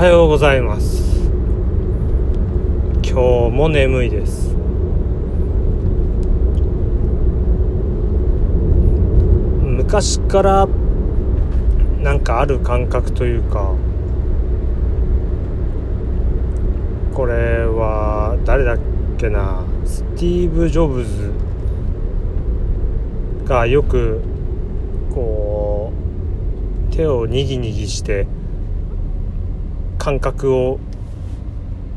はようございます。今日も眠いです。昔からなんかある感覚というかこれは誰だっけなスティーブ・ジョブズがよくこう手をにぎにぎして感覚を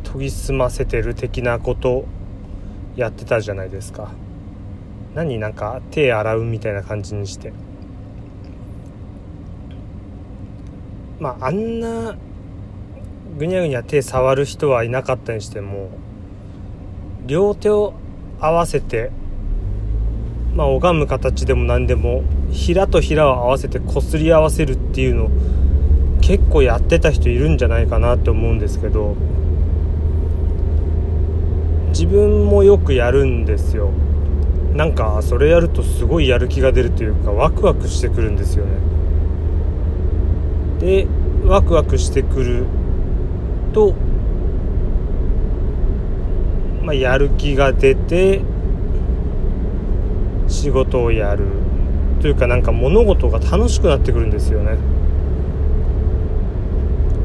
研ぎ澄ませてる的なことやってたじゃないですか。何なんか手洗うみたいな感じにして。まああんなぐにゃぐにゃ手触る人はいなかったにしても両手を合わせてまあ拝む形でも何でも平と平を合わせてこすり合わせるっていうのを結構やってた人いるんじゃないかなって思うんですけど自分もよくやるんですよ。なんかそれやるとすごいやる気が出るというかワクワクしてくるんですよね。でワクワクしてくると、まあ、やる気が出て仕事をやるというかなんか物事が楽しくなってくるんですよね。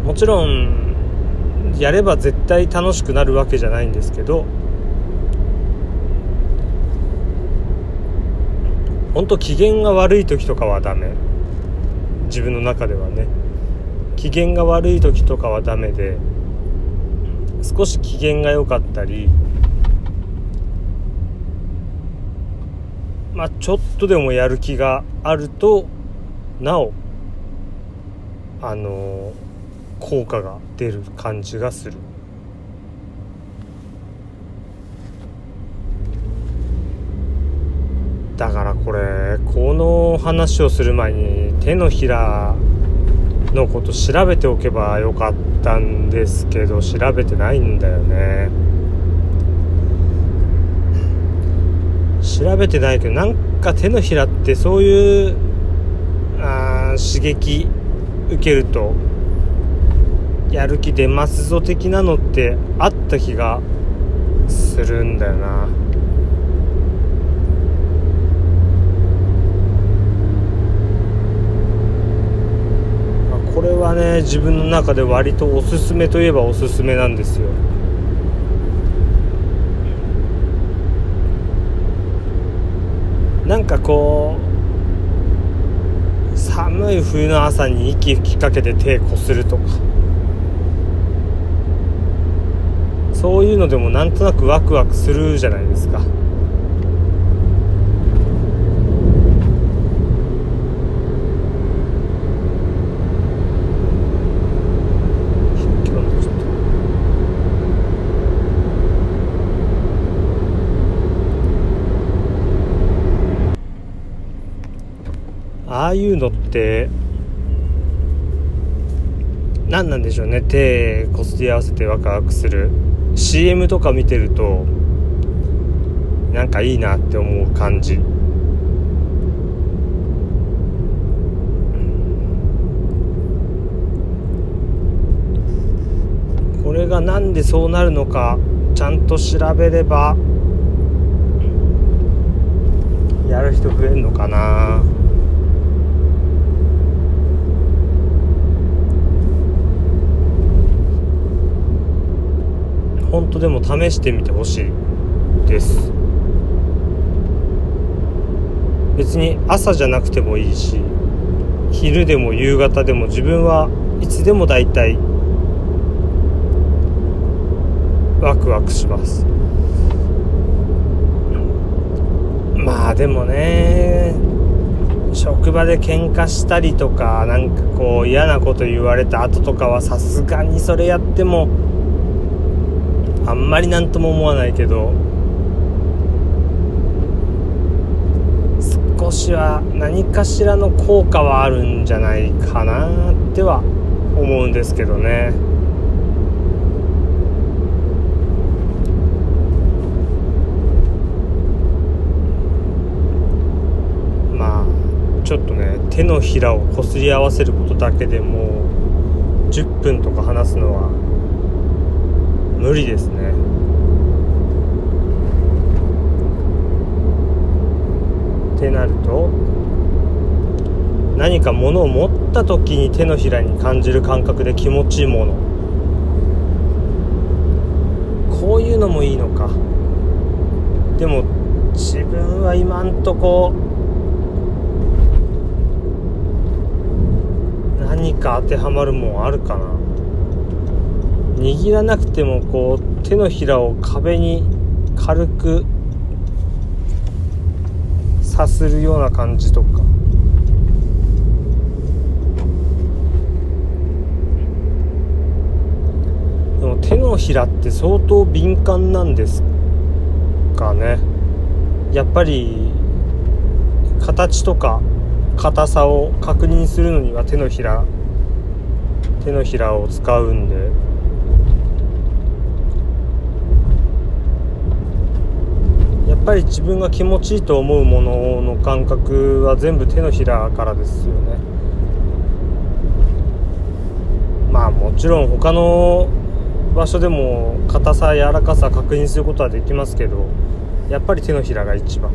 もちろんやれば絶対楽しくなるわけじゃないんですけど本当機嫌が悪い時とかはダメ。自分の中ではね。機嫌が悪い時とかはダメで少し機嫌が良かったりまあちょっとでもやる気があるとなおあの効果が出る感じがする。だからこれこの話をする前に手のひらのこと調べておけばよかったんですけど調べてないんだよね調べてないけどなんか手のひらってそういうあ刺激受けるとやる気出ますぞ的なのってあった気がするんだよな。これはね自分の中で割とおすすめといえばおすすめなんですよ。なんかこう寒い冬の朝に息吹きかけて手こするとか。そういうのでもなんとなくワクワクするじゃないですか。ああいうのって何なんでしょうね。手こすり合わせてワクワクする。CM とか見てるとなんかいいなって思う感じ。これがなんでそうなるのかちゃんと調べればやる人増えるのかな。本当でも試してみてほしいです。別に朝じゃなくてもいいし昼でも夕方でも自分はいつでも大体ワクワクします。まあでもね職場で喧嘩したりとかなんかこう嫌なこと言われた後とかはさすがにそれやってもあんまり何とも思わないけど少しは何かしらの効果はあるんじゃないかなっては思うんですけどね。まあちょっとね手のひらをこすり合わせることだけでもう10分とか話すのは無理ですねってなると何か物を持った時に手のひらに感じる感覚で気持ちいいもの。こういうのもいいのか。でも自分は今んとこ何か当てはまるもんあるかな。握らなくてもこう手のひらを壁に軽くさするような感じとかでも手のひらって相当敏感なんですかね。やっぱり形とか硬さを確認するのには手のひら手のひらを使うんで。やっぱり自分が気持ちいいと思うものの感覚は全部手のひらからですよね。まあもちろん他の場所でも硬さ柔らかさ確認することはできますけどやっぱり手のひらが一番。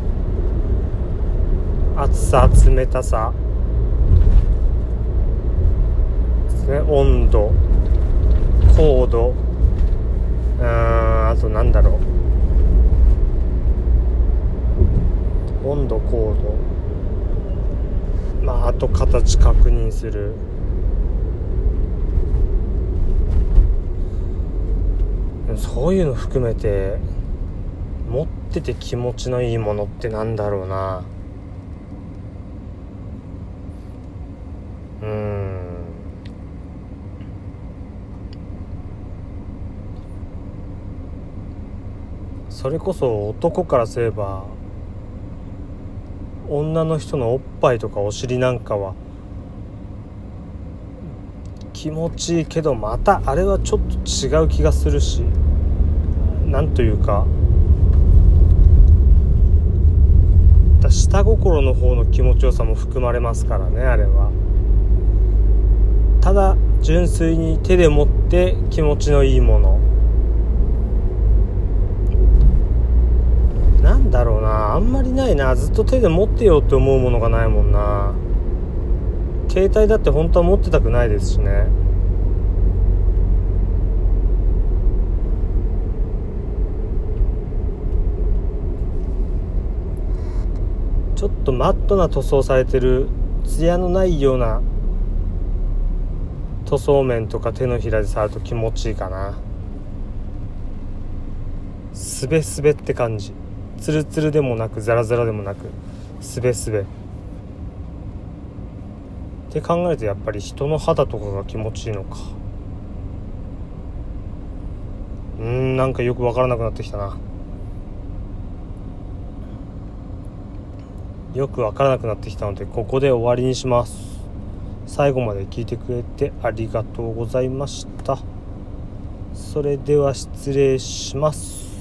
熱さ冷たさ。ですね。温度。高度。うんあとなんだろう。温度高度。まああと形確認する。そういうの含めて持ってて気持ちのいいものってなんだろうな。うん。それこそ男からすれば女の人のおっぱいとかお尻なんかは気持ちいいけどまたあれはちょっと違う気がするし。なんというか下心の方の気持ちよさも含まれますからねあれは。ただ純粋に手で持って気持ちのいいもの。なんだろうなあんまりないな。ずっと手で持ってようって思うものがないもんな。携帯だって本当は持ってたくないですしね。ちょっとマットな塗装されてる艶のないような塗装面とか手のひらで触ると気持ちいいかな。すべすべって感じ。ツルツルでもなくザラザラでもなくすべすべって考えるとやっぱり人の肌とかが気持ちいいのか。うんなんかよくわからなくなってきたな。よくわからなくなってきたのでここで終わりにします。最後まで聞いてくれてありがとうございました。それでは失礼します。